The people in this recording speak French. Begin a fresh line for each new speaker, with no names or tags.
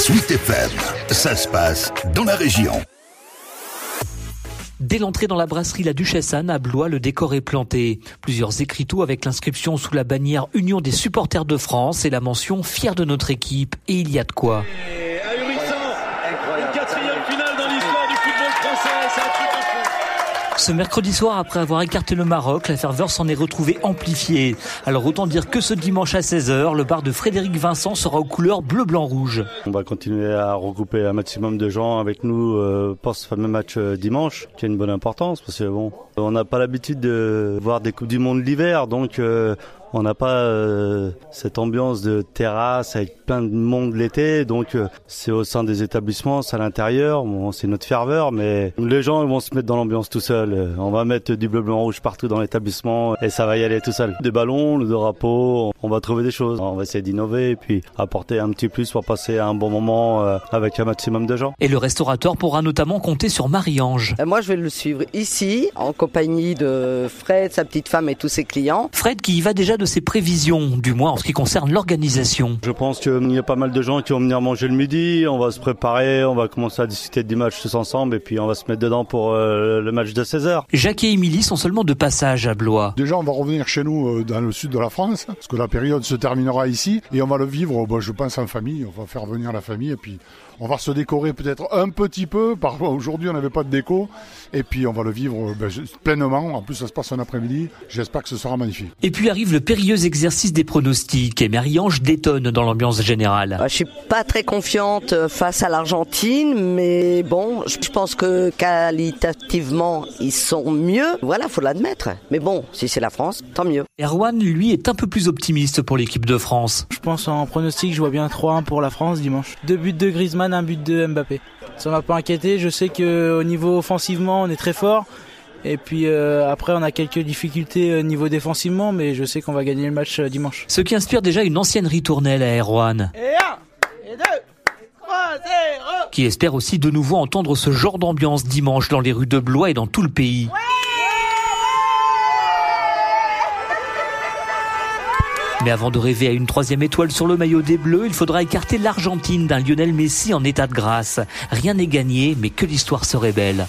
Sweet FM, ça se passe dans la région.
Dès l'entrée dans la brasserie La Duchesse Anne à Blois, le décor est planté. Plusieurs écriteaux avec l'inscription sous la bannière Union des supporters de France et la mention Fier de notre équipe. Et il y a de quoi. Ce mercredi soir, après avoir écarté le Maroc, la ferveur s'en est retrouvée amplifiée. Alors autant dire que ce dimanche à 16h, le bar de Frédéric Vincent sera aux couleurs bleu-blanc-rouge.
On va continuer à regrouper un maximum de gens avec nous euh, pour ce fameux match euh, dimanche, qui a une bonne importance parce que bon, on n'a pas l'habitude de voir des Coupes du Monde l'hiver, donc euh, on n'a pas euh, cette ambiance de terrasse avec plein de monde l'été, donc euh, c'est au sein des établissements, c'est à l'intérieur. Bon, c'est notre ferveur, mais les gens vont se mettre dans l'ambiance tout seuls. Euh, on va mettre du bleu, blanc, rouge partout dans l'établissement et ça va y aller tout seul. Des ballons, le drapeau, on va trouver des choses. On va essayer d'innover et puis apporter un petit plus pour passer un bon moment avec un maximum de gens.
Et le restaurateur pourra notamment compter sur Marie-Ange.
Moi, je vais le suivre ici, en compagnie de Fred, sa petite femme et tous ses clients.
Fred qui y va déjà de ses prévisions, du moins en ce qui concerne l'organisation
Je pense qu'il y a pas mal de gens qui vont venir manger le midi, on va se préparer, on va commencer à discuter du match tous ensemble et puis on va se mettre dedans pour euh, le match de 16h.
Jacques et Émilie sont seulement de passage à Blois.
Déjà on va revenir chez nous euh, dans le sud de la France, parce que la période se terminera ici et on va le vivre, bon, je pense en famille, on va faire venir la famille et puis on va se décorer peut-être un petit peu. Parfois aujourd'hui on n'avait pas de déco et puis on va le vivre ben, pleinement. En plus ça se passe un après-midi. J'espère que ce sera magnifique.
Et puis arrive le périlleux exercice des pronostics et Marie-Ange détonne dans l'ambiance générale.
Je suis pas très confiante euh, face à l'Argentine, mais bon, je pense que qualitativement ils sont mieux. Voilà, faut l'admettre. Mais bon, si c'est la France, tant mieux.
Erwan, lui, est un peu plus optimiste pour l'équipe de France.
Je pense en pronostic, je vois bien 3-1 pour la France dimanche. Deux buts de Griezmann un but de Mbappé. Ça m'a pas inquiété, je sais qu'au niveau offensivement on est très fort. Et puis euh, après, on a quelques difficultés au euh, niveau défensivement, mais je sais qu'on va gagner le match euh, dimanche.
Ce qui inspire déjà une ancienne ritournelle à Erwan.
Et un, et deux, trois, zéro.
Qui espère aussi de nouveau entendre ce genre d'ambiance dimanche dans les rues de Blois et dans tout le pays. Mais avant de rêver à une troisième étoile sur le maillot des Bleus, il faudra écarter l'Argentine d'un Lionel Messi en état de grâce. Rien n'est gagné, mais que l'histoire serait belle.